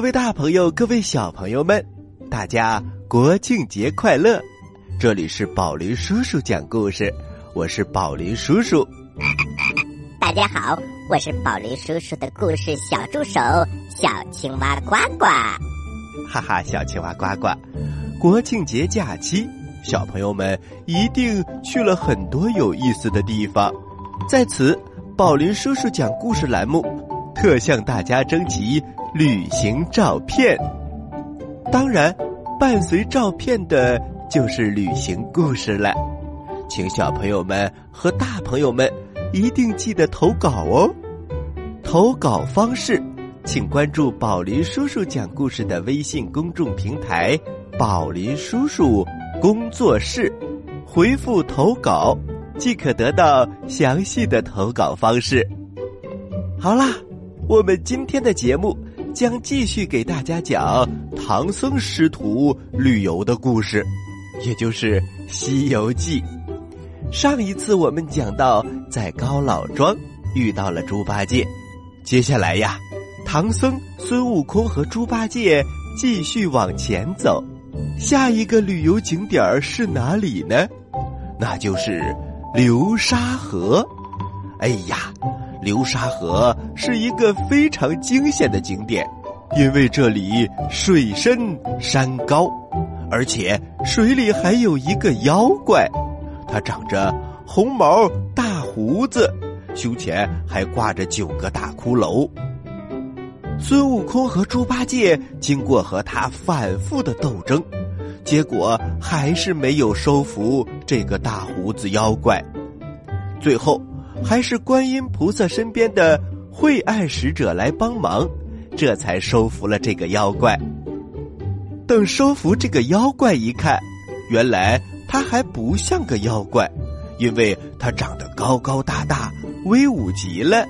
各位大朋友，各位小朋友们，大家国庆节快乐！这里是宝林叔叔讲故事，我是宝林叔叔。大家好，我是宝林叔叔的故事小助手小青蛙呱呱。哈哈，小青蛙呱呱，国庆节假期，小朋友们一定去了很多有意思的地方。在此，宝林叔叔讲故事栏目特向大家征集旅行照片。当然，伴随照片的就是旅行故事了。请小朋友们和大朋友们一定记得投稿哦。投稿方式，请关注宝林叔叔讲故事的微信公众平台“宝林叔叔工作室”，回复投稿。即可得到详细的投稿方式。好啦，我们今天的节目将继续给大家讲唐僧师徒旅游的故事，也就是《西游记》。上一次我们讲到，在高老庄遇到了猪八戒，接下来呀，唐僧、孙悟空和猪八戒继续往前走，下一个旅游景点儿是哪里呢？那就是。流沙河，哎呀，流沙河是一个非常惊险的景点，因为这里水深山高，而且水里还有一个妖怪，它长着红毛大胡子，胸前还挂着九个大骷髅。孙悟空和猪八戒经过和他反复的斗争。结果还是没有收服这个大胡子妖怪，最后还是观音菩萨身边的惠爱使者来帮忙，这才收服了这个妖怪。等收服这个妖怪一看，原来他还不像个妖怪，因为他长得高高大大，威武极了。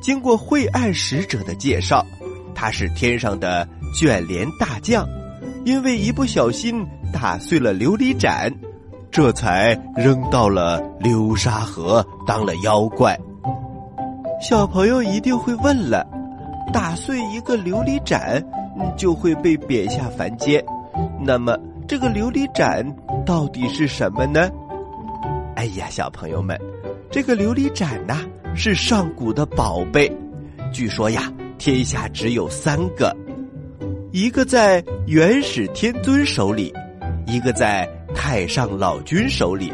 经过惠爱使者的介绍，他是天上的卷帘大将。因为一不小心打碎了琉璃盏，这才扔到了流沙河当了妖怪。小朋友一定会问了：打碎一个琉璃盏，就会被贬下凡间。那么这个琉璃盏到底是什么呢？哎呀，小朋友们，这个琉璃盏呐是上古的宝贝，据说呀，天下只有三个。一个在元始天尊手里，一个在太上老君手里，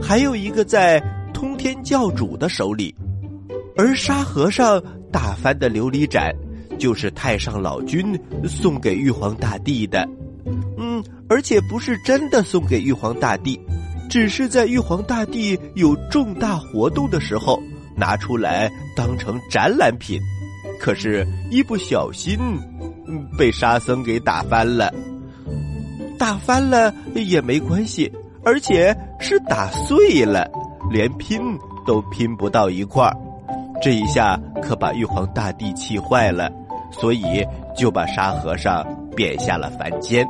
还有一个在通天教主的手里。而沙和尚打翻的琉璃盏，就是太上老君送给玉皇大帝的。嗯，而且不是真的送给玉皇大帝，只是在玉皇大帝有重大活动的时候拿出来当成展览品。可是，一不小心。嗯被沙僧给打翻了，打翻了也没关系，而且是打碎了，连拼都拼不到一块儿。这一下可把玉皇大帝气坏了，所以就把沙和尚贬下了凡间。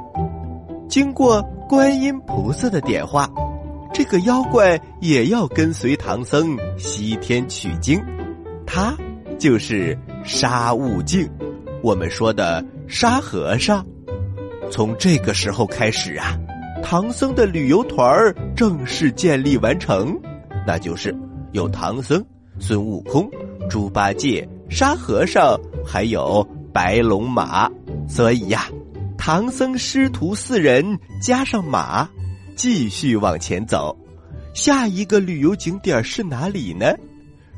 经过观音菩萨的点化，这个妖怪也要跟随唐僧西天取经，他就是沙悟净。我们说的沙和尚，从这个时候开始啊，唐僧的旅游团儿正式建立完成，那就是有唐僧、孙悟空、猪八戒、沙和尚，还有白龙马。所以呀，唐僧师徒四人加上马，继续往前走。下一个旅游景点是哪里呢？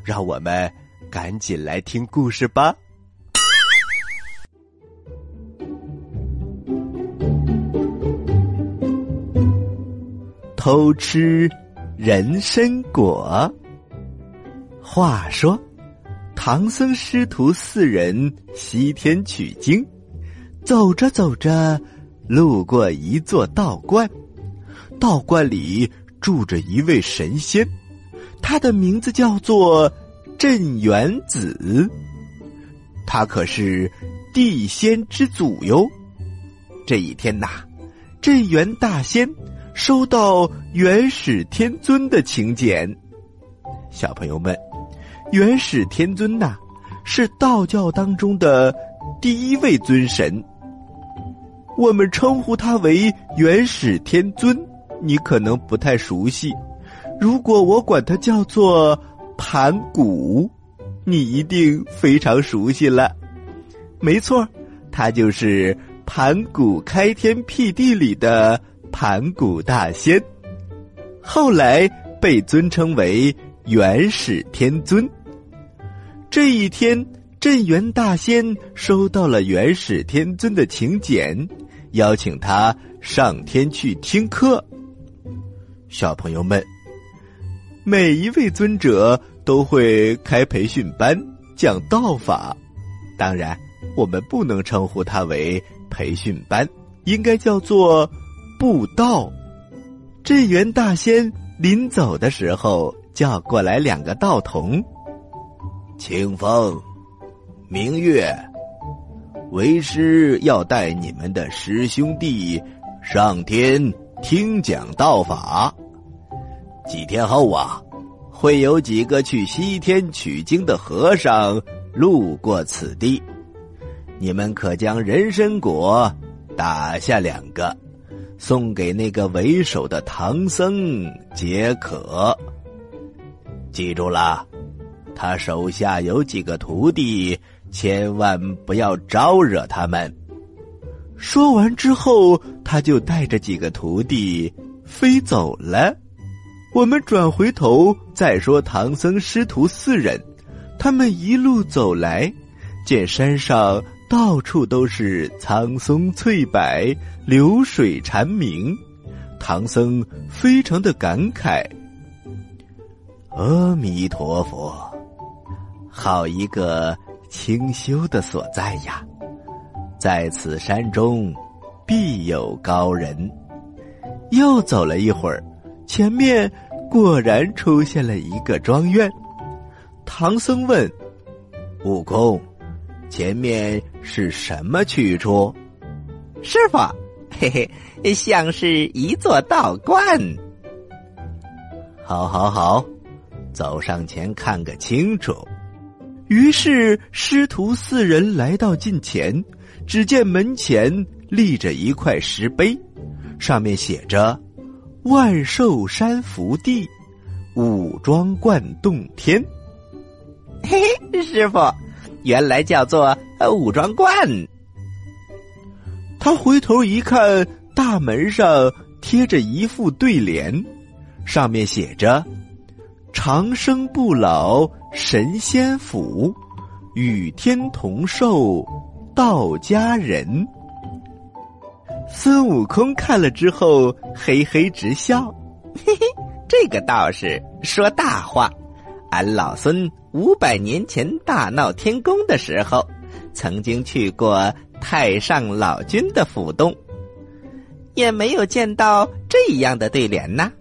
让我们赶紧来听故事吧。偷吃人参果。话说，唐僧师徒四人西天取经，走着走着，路过一座道观，道观里住着一位神仙，他的名字叫做镇元子，他可是地仙之祖哟。这一天呐，镇元大仙。收到元始天尊的请柬，小朋友们，元始天尊呐，是道教当中的第一位尊神。我们称呼他为元始天尊，你可能不太熟悉。如果我管他叫做盘古，你一定非常熟悉了。没错，他就是盘古开天辟地里的盘古大仙，后来被尊称为元始天尊。这一天，镇元大仙收到了元始天尊的请柬，邀请他上天去听课。小朋友们，每一位尊者都会开培训班讲道法，当然。我们不能称呼他为培训班，应该叫做布道。镇元大仙临走的时候，叫过来两个道童：清风、明月，为师要带你们的师兄弟上天听讲道法。几天后啊，会有几个去西天取经的和尚路过此地。你们可将人参果打下两个，送给那个为首的唐僧解渴。记住了，他手下有几个徒弟，千万不要招惹他们。说完之后，他就带着几个徒弟飞走了。我们转回头再说唐僧师徒四人，他们一路走来，见山上。到处都是苍松翠柏，流水蝉鸣。唐僧非常的感慨：“阿弥陀佛，好一个清修的所在呀！在此山中，必有高人。”又走了一会儿，前面果然出现了一个庄院。唐僧问：“悟空。”前面是什么去处？师傅，嘿嘿，像是一座道观。好，好，好，走上前看个清楚。于是师徒四人来到近前，只见门前立着一块石碑，上面写着“万寿山福地，武装观洞天”。嘿嘿，师傅。原来叫做武装观。他回头一看，大门上贴着一副对联，上面写着：“长生不老神仙府，与天同寿道家人。”孙悟空看了之后，嘿嘿直笑：“嘿嘿，这个道士说大话。”俺老孙五百年前大闹天宫的时候，曾经去过太上老君的府洞，也没有见到这样的对联呐。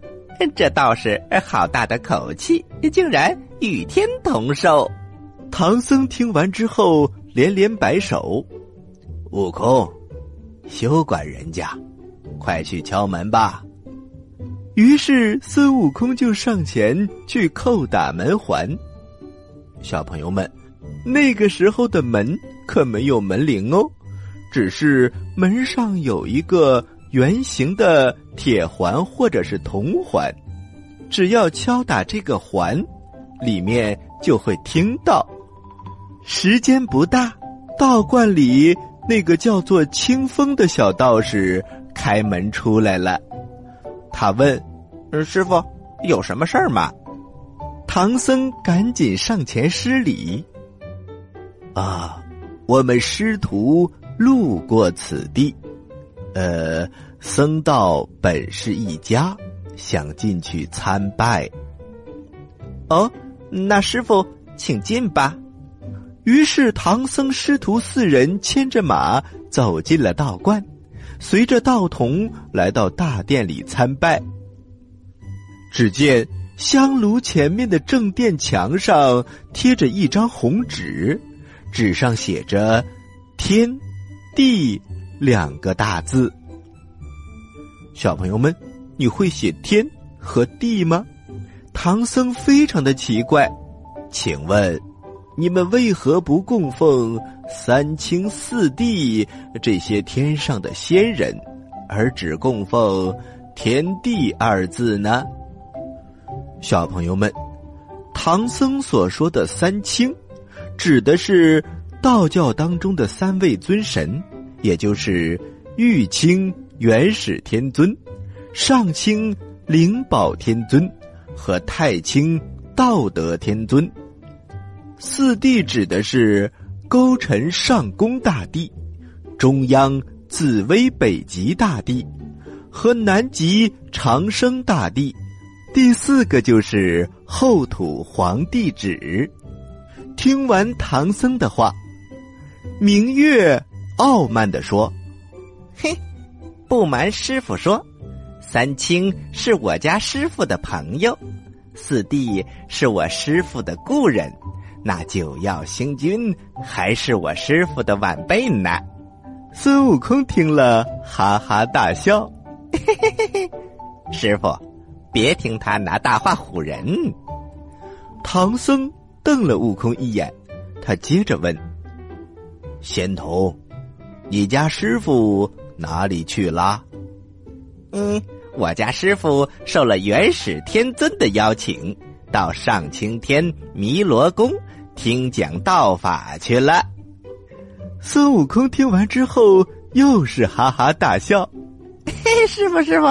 这倒是好大的口气，竟然与天同寿。唐僧听完之后连连摆手：“悟空，休管人家，快去敲门吧。”于是孙悟空就上前去叩打门环。小朋友们，那个时候的门可没有门铃哦，只是门上有一个圆形的铁环或者是铜环，只要敲打这个环，里面就会听到。时间不大，道观里那个叫做清风的小道士开门出来了，他问。师傅，有什么事儿吗？唐僧赶紧上前施礼。啊，我们师徒路过此地，呃，僧道本是一家，想进去参拜。哦，那师傅请进吧。于是唐僧师徒四人牵着马走进了道观，随着道童来到大殿里参拜。只见香炉前面的正殿墙上贴着一张红纸，纸上写着“天地”两个大字。小朋友们，你会写“天”和“地”吗？唐僧非常的奇怪，请问你们为何不供奉三清四帝这些天上的仙人，而只供奉天地二字呢？小朋友们，唐僧所说的三清，指的是道教当中的三位尊神，也就是玉清元始天尊、上清灵宝天尊和太清道德天尊。四帝指的是勾陈上宫大帝、中央紫薇北极大帝和南极长生大帝。第四个就是后土皇帝旨。听完唐僧的话，明月傲慢的说：“嘿，不瞒师傅说，三清是我家师傅的朋友，四弟是我师傅的故人，那九曜星君还是我师傅的晚辈呢。”孙悟空听了，哈哈大笑：“嘿嘿嘿嘿，师傅。”别听他拿大话唬人。唐僧瞪了悟空一眼，他接着问：“仙童，你家师傅哪里去了？”“嗯，我家师傅受了元始天尊的邀请，到上青天弥罗宫听讲道法去了。”孙悟空听完之后，又是哈哈大笑。嘿，师傅，师傅，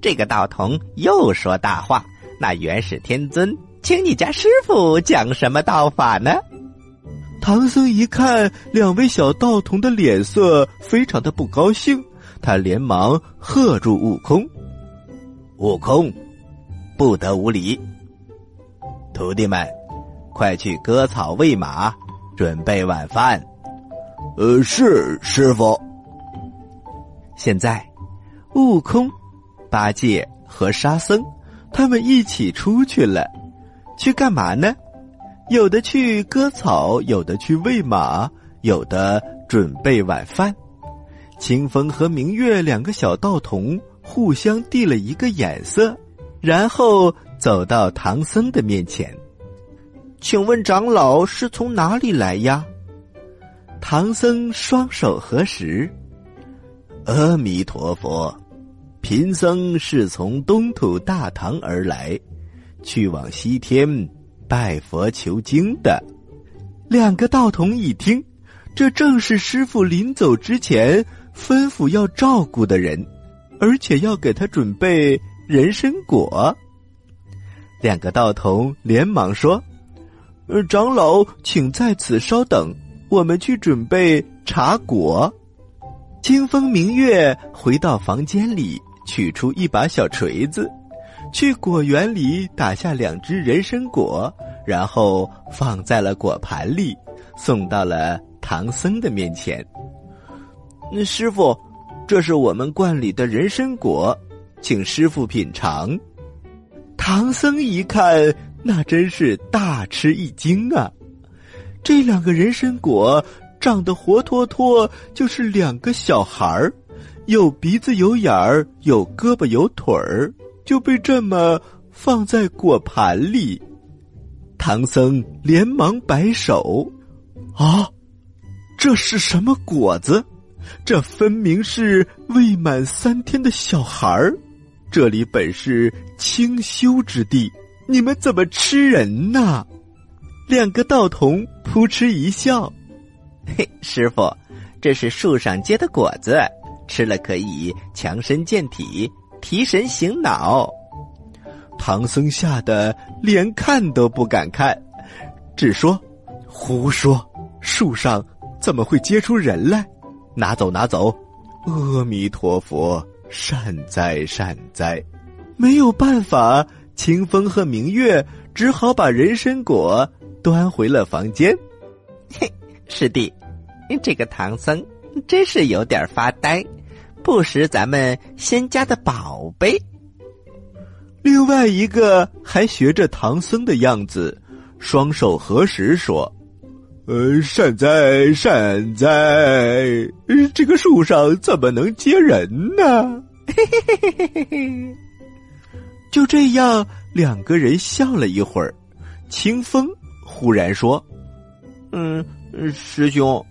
这个道童又说大话。那元始天尊请你家师傅讲什么道法呢？唐僧一看两位小道童的脸色，非常的不高兴，他连忙喝住悟空：“悟空，不得无礼！徒弟们，快去割草喂马，准备晚饭。”“呃，是师傅。”现在。悟空、八戒和沙僧，他们一起出去了，去干嘛呢？有的去割草，有的去喂马，有的准备晚饭。清风和明月两个小道童互相递了一个眼色，然后走到唐僧的面前，请问长老是从哪里来呀？唐僧双手合十。阿弥陀佛，贫僧是从东土大唐而来，去往西天拜佛求经的。两个道童一听，这正是师傅临走之前吩咐要照顾的人，而且要给他准备人参果。两个道童连忙说：“呃，长老，请在此稍等，我们去准备茶果。”清风明月回到房间里，取出一把小锤子，去果园里打下两只人参果，然后放在了果盘里，送到了唐僧的面前。师傅，这是我们罐里的人参果，请师傅品尝。唐僧一看，那真是大吃一惊啊！这两个人参果。长得活脱脱就是两个小孩儿，有鼻子有眼儿，有胳膊有腿儿，就被这么放在果盘里。唐僧连忙摆手：“啊，这是什么果子？这分明是未满三天的小孩儿！这里本是清修之地，你们怎么吃人呢？”两个道童扑哧一笑。嘿，师傅，这是树上结的果子，吃了可以强身健体、提神醒脑。唐僧吓得连看都不敢看，只说：“胡说！树上怎么会结出人来？拿走，拿走！阿弥陀佛，善哉善哉！”没有办法，清风和明月只好把人参果端回了房间。嘿。师弟，这个唐僧真是有点发呆，不识咱们仙家的宝贝。另外一个还学着唐僧的样子，双手合十说：“呃，善哉善哉，这个树上怎么能接人呢？”嘿嘿嘿嘿嘿嘿。就这样，两个人笑了一会儿。清风忽然说。嗯，师兄，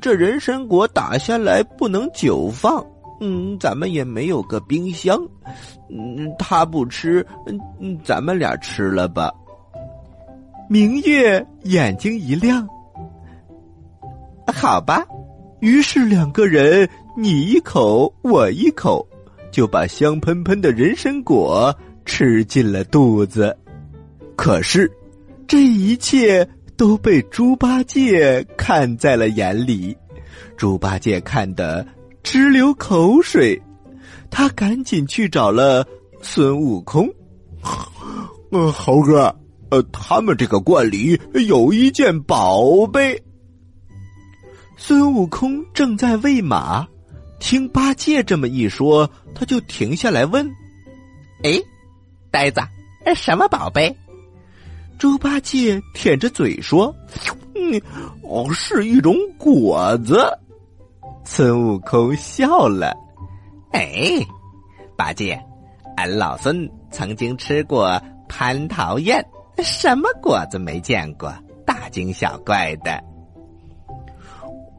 这人参果打下来不能久放，嗯，咱们也没有个冰箱，嗯，他不吃，嗯，咱们俩吃了吧。明月眼睛一亮，好吧。于是两个人你一口我一口，就把香喷喷的人参果吃进了肚子。可是，这一切都被猪八戒看在了眼里。猪八戒看得直流口水，他赶紧去找了孙悟空。呃，猴哥，呃，他们这个罐里有一件宝贝。孙悟空正在喂马，听八戒这么一说，他就停下来问：“哎，呆子，什么宝贝？”猪八戒舔着嘴说：“嗯，哦，是一种果子。”孙悟空笑了：“哎，八戒，俺老孙曾经吃过蟠桃宴，什么果子没见过？大惊小怪的。”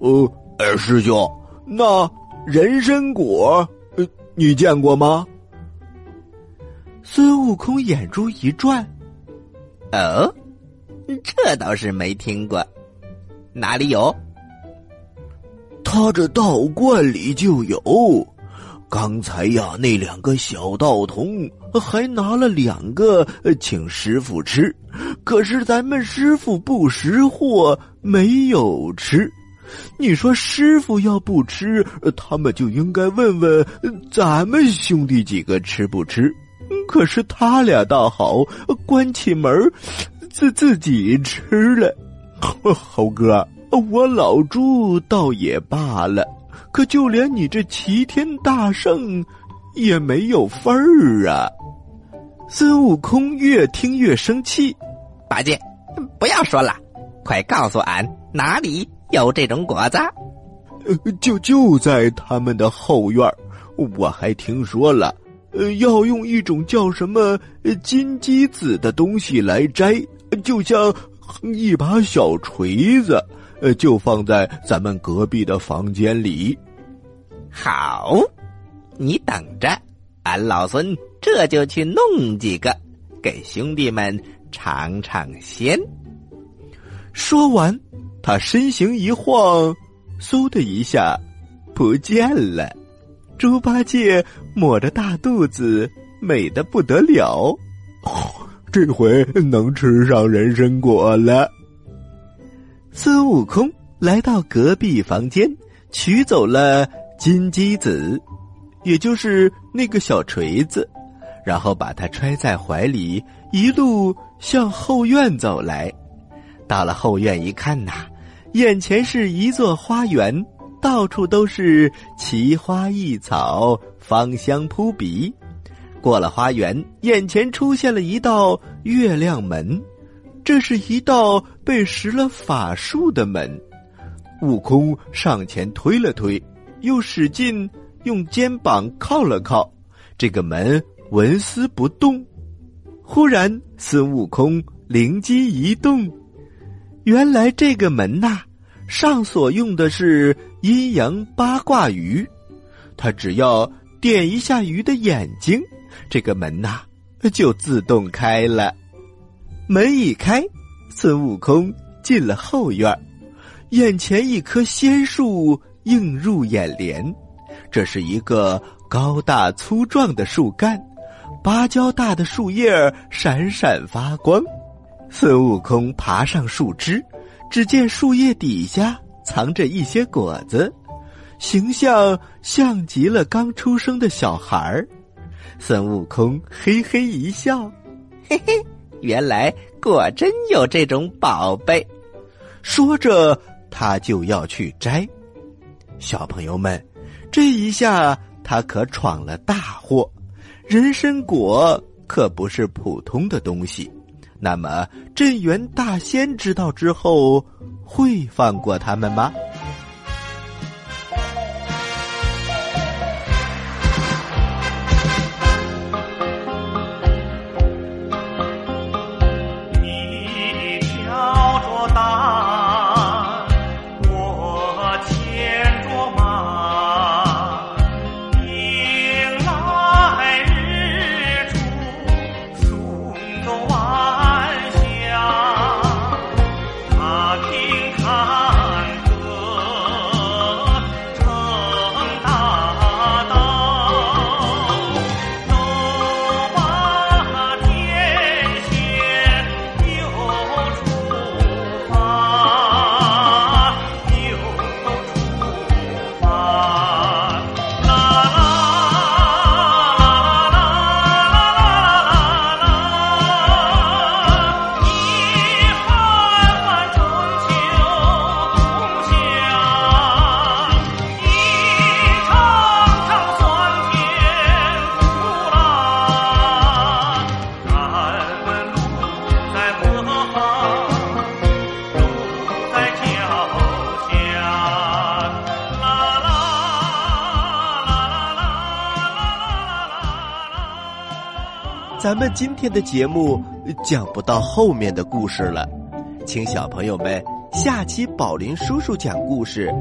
呃，哎，师兄，那人参果，呃，你见过吗？孙悟空眼珠一转，哦，这倒是没听过，哪里有？他这道观里就有。刚才呀，那两个小道童还拿了两个请师傅吃，可是咱们师傅不识货，没有吃。你说师傅要不吃，他们就应该问问咱们兄弟几个吃不吃。可是他俩倒好，关起门自自己吃了。猴哥，我老猪倒也罢了，可就连你这齐天大圣也没有份儿啊！孙悟空越听越生气，八戒，不要说了，快告诉俺哪里。有这种果子，就就在他们的后院我还听说了，要用一种叫什么金鸡子的东西来摘，就像一把小锤子，呃，就放在咱们隔壁的房间里。好，你等着，俺老孙这就去弄几个，给兄弟们尝尝鲜。说完。他身形一晃，嗖的一下，不见了。猪八戒抹着大肚子，美的不得了。这回能吃上人参果了。孙悟空来到隔壁房间，取走了金鸡子，也就是那个小锤子，然后把它揣在怀里，一路向后院走来。到了后院一看呐。眼前是一座花园，到处都是奇花异草，芳香扑鼻。过了花园，眼前出现了一道月亮门，这是一道被施了法术的门。悟空上前推了推，又使劲用肩膀靠了靠，这个门纹丝不动。忽然，孙悟空灵机一动。原来这个门呐，上所用的是阴阳八卦鱼，他只要点一下鱼的眼睛，这个门呐就自动开了。门一开，孙悟空进了后院，眼前一棵仙树映入眼帘，这是一个高大粗壮的树干，芭蕉大的树叶闪闪发光。孙悟空爬上树枝，只见树叶底下藏着一些果子，形象像极了刚出生的小孩儿。孙悟空嘿嘿一笑，嘿嘿，原来果真有这种宝贝。说着，他就要去摘。小朋友们，这一下他可闯了大祸。人参果可不是普通的东西。那么，镇元大仙知道之后，会放过他们吗？咱们今天的节目讲不到后面的故事了，请小朋友们下期宝林叔叔讲故事，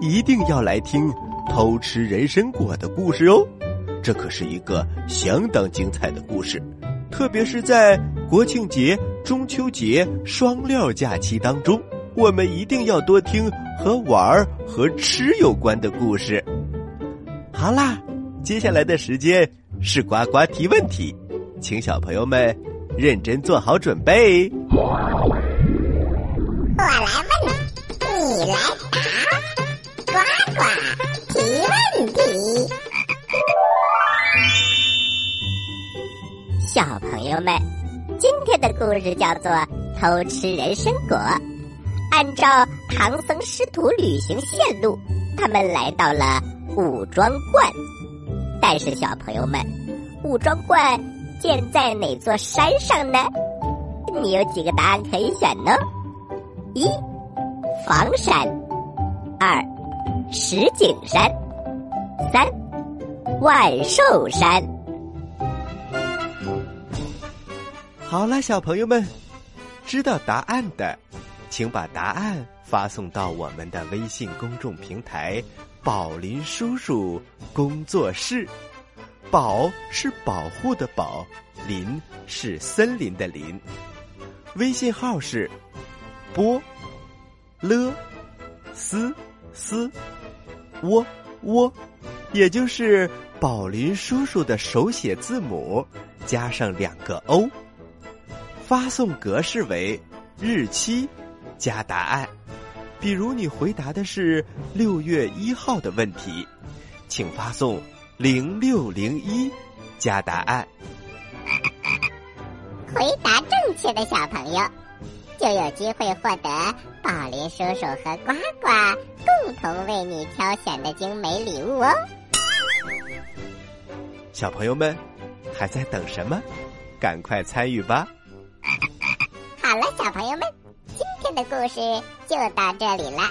一定要来听偷吃人参果的故事哦。这可是一个相当精彩的故事，特别是在国庆节、中秋节双料假期当中，我们一定要多听和玩儿和吃有关的故事。好啦，接下来的时间是呱呱提问题，请小朋友们认真做好准备。我来问，你来答，呱呱提问题。小朋友们，今天的故事叫做《偷吃人参果》。按照唐僧师徒旅行线路，他们来到了武装观。但是，小朋友们，武装观建在哪座山上呢？你有几个答案可以选呢？一、房山；二、石景山；三、万寿山。好了，小朋友们，知道答案的，请把答案发送到我们的微信公众平台“宝林叔叔工作室”。宝是保护的宝，林是森林的林。微信号是波了斯斯窝窝，也就是宝林叔叔的手写字母加上两个 O。发送格式为日期加答案，比如你回答的是六月一号的问题，请发送零六零一加答案。回答正确的小朋友就有机会获得宝林叔叔和呱呱共同为你挑选的精美礼物哦。小朋友们还在等什么？赶快参与吧！好了，小朋友们，今天的故事就到这里了。